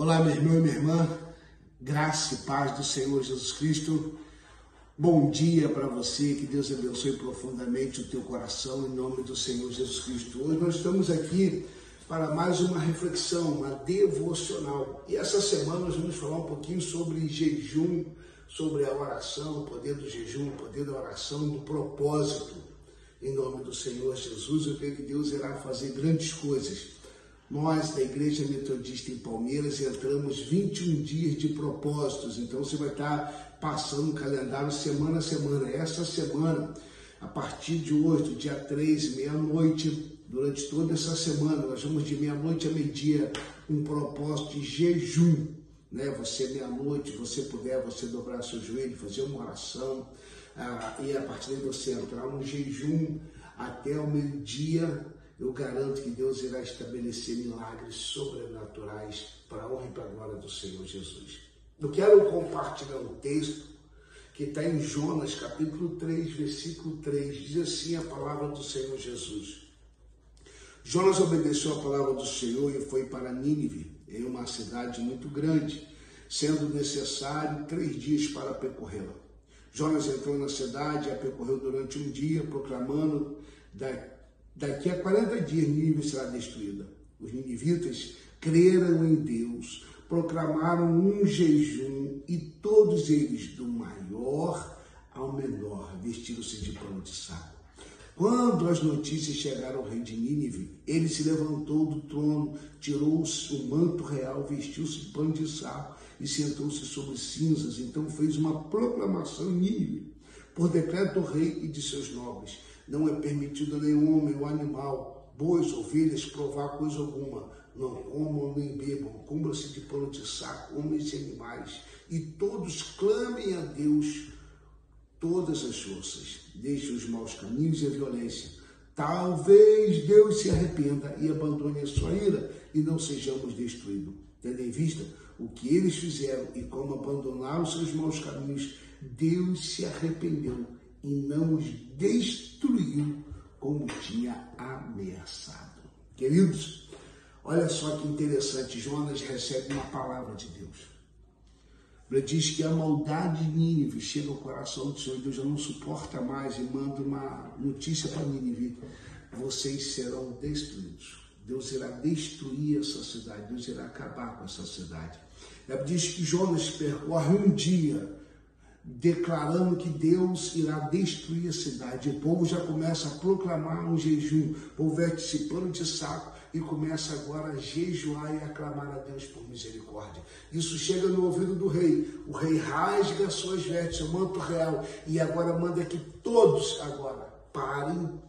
Olá, meu irmão e minha irmã, graça e paz do Senhor Jesus Cristo. Bom dia para você, que Deus abençoe profundamente o teu coração em nome do Senhor Jesus Cristo. Hoje nós estamos aqui para mais uma reflexão, uma devocional. E essa semana nós vamos falar um pouquinho sobre jejum, sobre a oração, o poder do jejum, o poder da oração, do propósito. Em nome do Senhor Jesus, eu creio que Deus irá fazer grandes coisas nós, da Igreja Metodista em Palmeiras, entramos 21 dias de propósitos, então você vai estar passando o calendário semana a semana. Essa semana, a partir de hoje, dia 3, meia-noite, durante toda essa semana, nós vamos de meia-noite a meio-dia, um propósito de jejum. Né? Você, meia-noite, você puder, você dobrar seu joelho, fazer uma oração, ah, e a partir daí você entrar no jejum até o meio-dia eu garanto que Deus irá estabelecer milagres sobrenaturais para a honra e para a glória do Senhor Jesus. Eu quero compartilhar um texto que está em Jonas, capítulo 3, versículo 3. Diz assim a palavra do Senhor Jesus. Jonas obedeceu a palavra do Senhor e foi para Nínive, em uma cidade muito grande, sendo necessário três dias para percorrê-la. Jonas entrou na cidade e a percorreu durante um dia, proclamando da Daqui a 40 dias Nínive será destruída. Os ninivitas creram em Deus, proclamaram um jejum e todos eles, do maior ao menor, vestiram-se de pano de saco. Quando as notícias chegaram ao rei de Nínive, ele se levantou do trono, tirou o manto real, vestiu-se de pano de saco e sentou-se sobre cinzas. Então fez uma proclamação em Nínive, por decreto do rei e de seus nobres não é permitido a nenhum homem ou animal, bois, ovelhas, provar coisa alguma. Não comam nem bebam, cumbram-se de pano de saco, homens e animais, e todos clamem a Deus todas as forças. Deixe os maus caminhos e a violência. Talvez Deus se arrependa e abandone a sua ira e não sejamos destruídos. Tendo em vista o que eles fizeram e como abandonaram seus maus caminhos, Deus se arrependeu e não os destruiu como tinha ameaçado. Queridos, olha só que interessante, Jonas recebe uma palavra de Deus. Ele diz que a maldade de Nínive chega ao coração do Senhor Deus já não suporta mais e manda uma notícia para Nínive: vocês serão destruídos. Deus irá destruir essa cidade, Deus irá acabar com essa cidade. Ele diz que Jonas percorre um dia declarando que Deus irá destruir a cidade. O povo já começa a proclamar um jejum, o povo veste-se pano de saco e começa agora a jejuar e a clamar a Deus por misericórdia. Isso chega no ouvido do rei. O rei rasga suas vestes, o manto real, e agora manda que todos agora parem,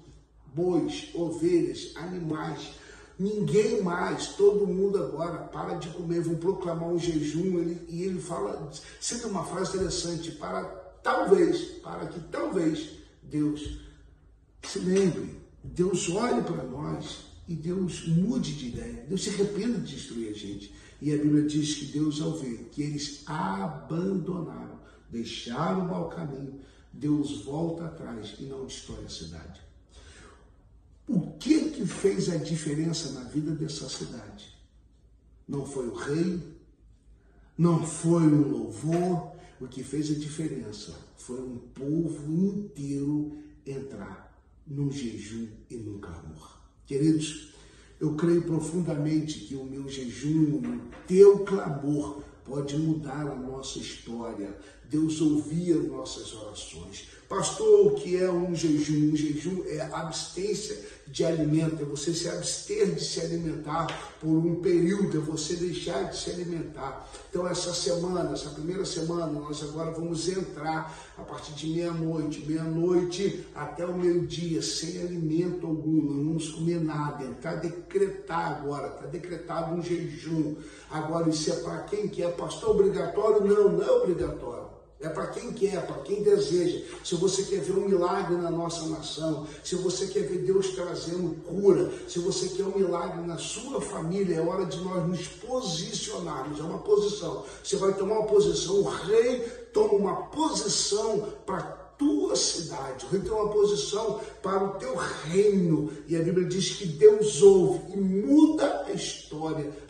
bois, ovelhas, animais, Ninguém mais, todo mundo agora para de comer, vão proclamar um jejum. Ele, e ele fala, sempre uma frase interessante, para talvez, para que talvez Deus se lembre, Deus olhe para nós e Deus mude de ideia, Deus se arrependa de destruir a gente. E a Bíblia diz que Deus, ao ver que eles abandonaram, deixaram o mau caminho, Deus volta atrás e não destrói a cidade. Que fez a diferença na vida dessa cidade? Não foi o rei, não foi o louvor, o que fez a diferença foi um povo inteiro entrar num jejum e num clamor. Queridos, eu creio profundamente que o meu jejum, o teu clamor, pode mudar a nossa história. Deus ouvia nossas orações. Pastor, o que é um jejum? Um jejum é abstência de alimento, é você se abster de se alimentar por um período, é você deixar de se alimentar. Então, essa semana, essa primeira semana, nós agora vamos entrar a partir de meia-noite, meia-noite até o meio-dia, sem alimento algum, não vamos comer nada. Está decretar agora, está decretado um jejum. Agora, isso é para quem quer, pastor, obrigatório? Não, não é obrigatório. É para quem quer, para quem deseja. Se você quer ver um milagre na nossa nação, se você quer ver Deus trazendo cura, se você quer um milagre na sua família, é hora de nós nos posicionarmos. É uma posição. Você vai tomar uma posição. O rei toma uma posição para tua cidade. O rei tem uma posição para o teu reino. E a Bíblia diz que Deus ouve e muda a história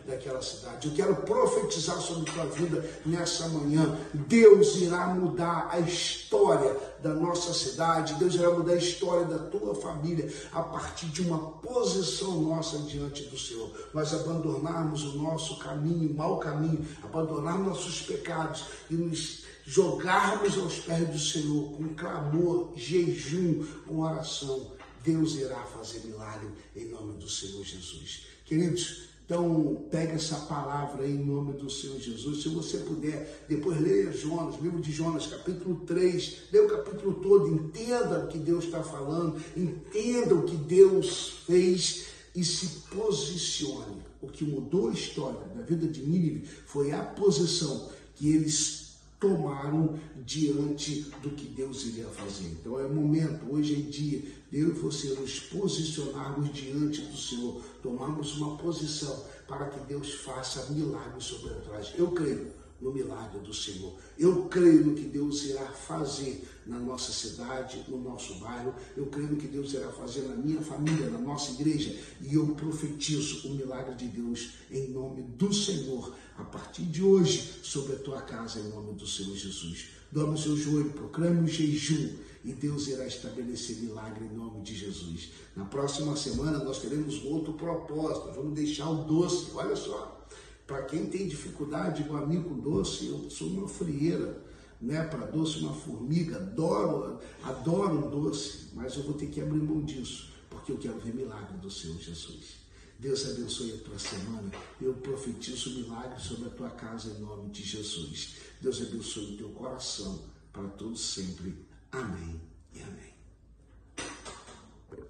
daquela cidade. Eu quero profetizar sobre tua vida nessa manhã. Deus irá mudar a história da nossa cidade, Deus irá mudar a história da tua família a partir de uma posição nossa diante do Senhor. Nós abandonarmos o nosso caminho, o mau caminho, abandonarmos nossos pecados e nos jogarmos aos pés do Senhor com clamor, jejum, com oração. Deus irá fazer milagre em nome do Senhor Jesus. Queridos, então, pega essa palavra aí em nome do Senhor Jesus. Se você puder, depois leia Jonas, livro de Jonas, capítulo 3. Leia o capítulo todo, entenda o que Deus está falando, entenda o que Deus fez e se posicione. O que mudou a história da vida de Nínive foi a posição que eles tomaram diante do que Deus iria fazer. Então é momento, hoje é dia, eu e você nos posicionarmos diante do Senhor, tomarmos uma posição para que Deus faça milagres sobre nós. Eu creio no milagre do Senhor. Eu creio no que Deus irá fazer na nossa cidade, no nosso bairro. Eu creio no que Deus irá fazer na minha família, na nossa igreja. E eu profetizo o milagre de Deus em nome do Senhor, a partir de hoje, sobre a tua casa, em nome do Senhor Jesus. Dobra o seu joelho, proclame o jejum e Deus irá estabelecer milagre em nome de Jesus. Na próxima semana nós teremos outro propósito. Vamos deixar o doce. Olha só. Para quem tem dificuldade com amigo doce, eu sou uma frieira, né? Para doce, uma formiga, adoro, adoro um doce, mas eu vou ter que abrir mão disso, porque eu quero ver milagre do Senhor Jesus. Deus abençoe a tua semana. Eu profetizo milagre sobre a tua casa em nome de Jesus. Deus abençoe o teu coração para todos sempre. Amém e amém.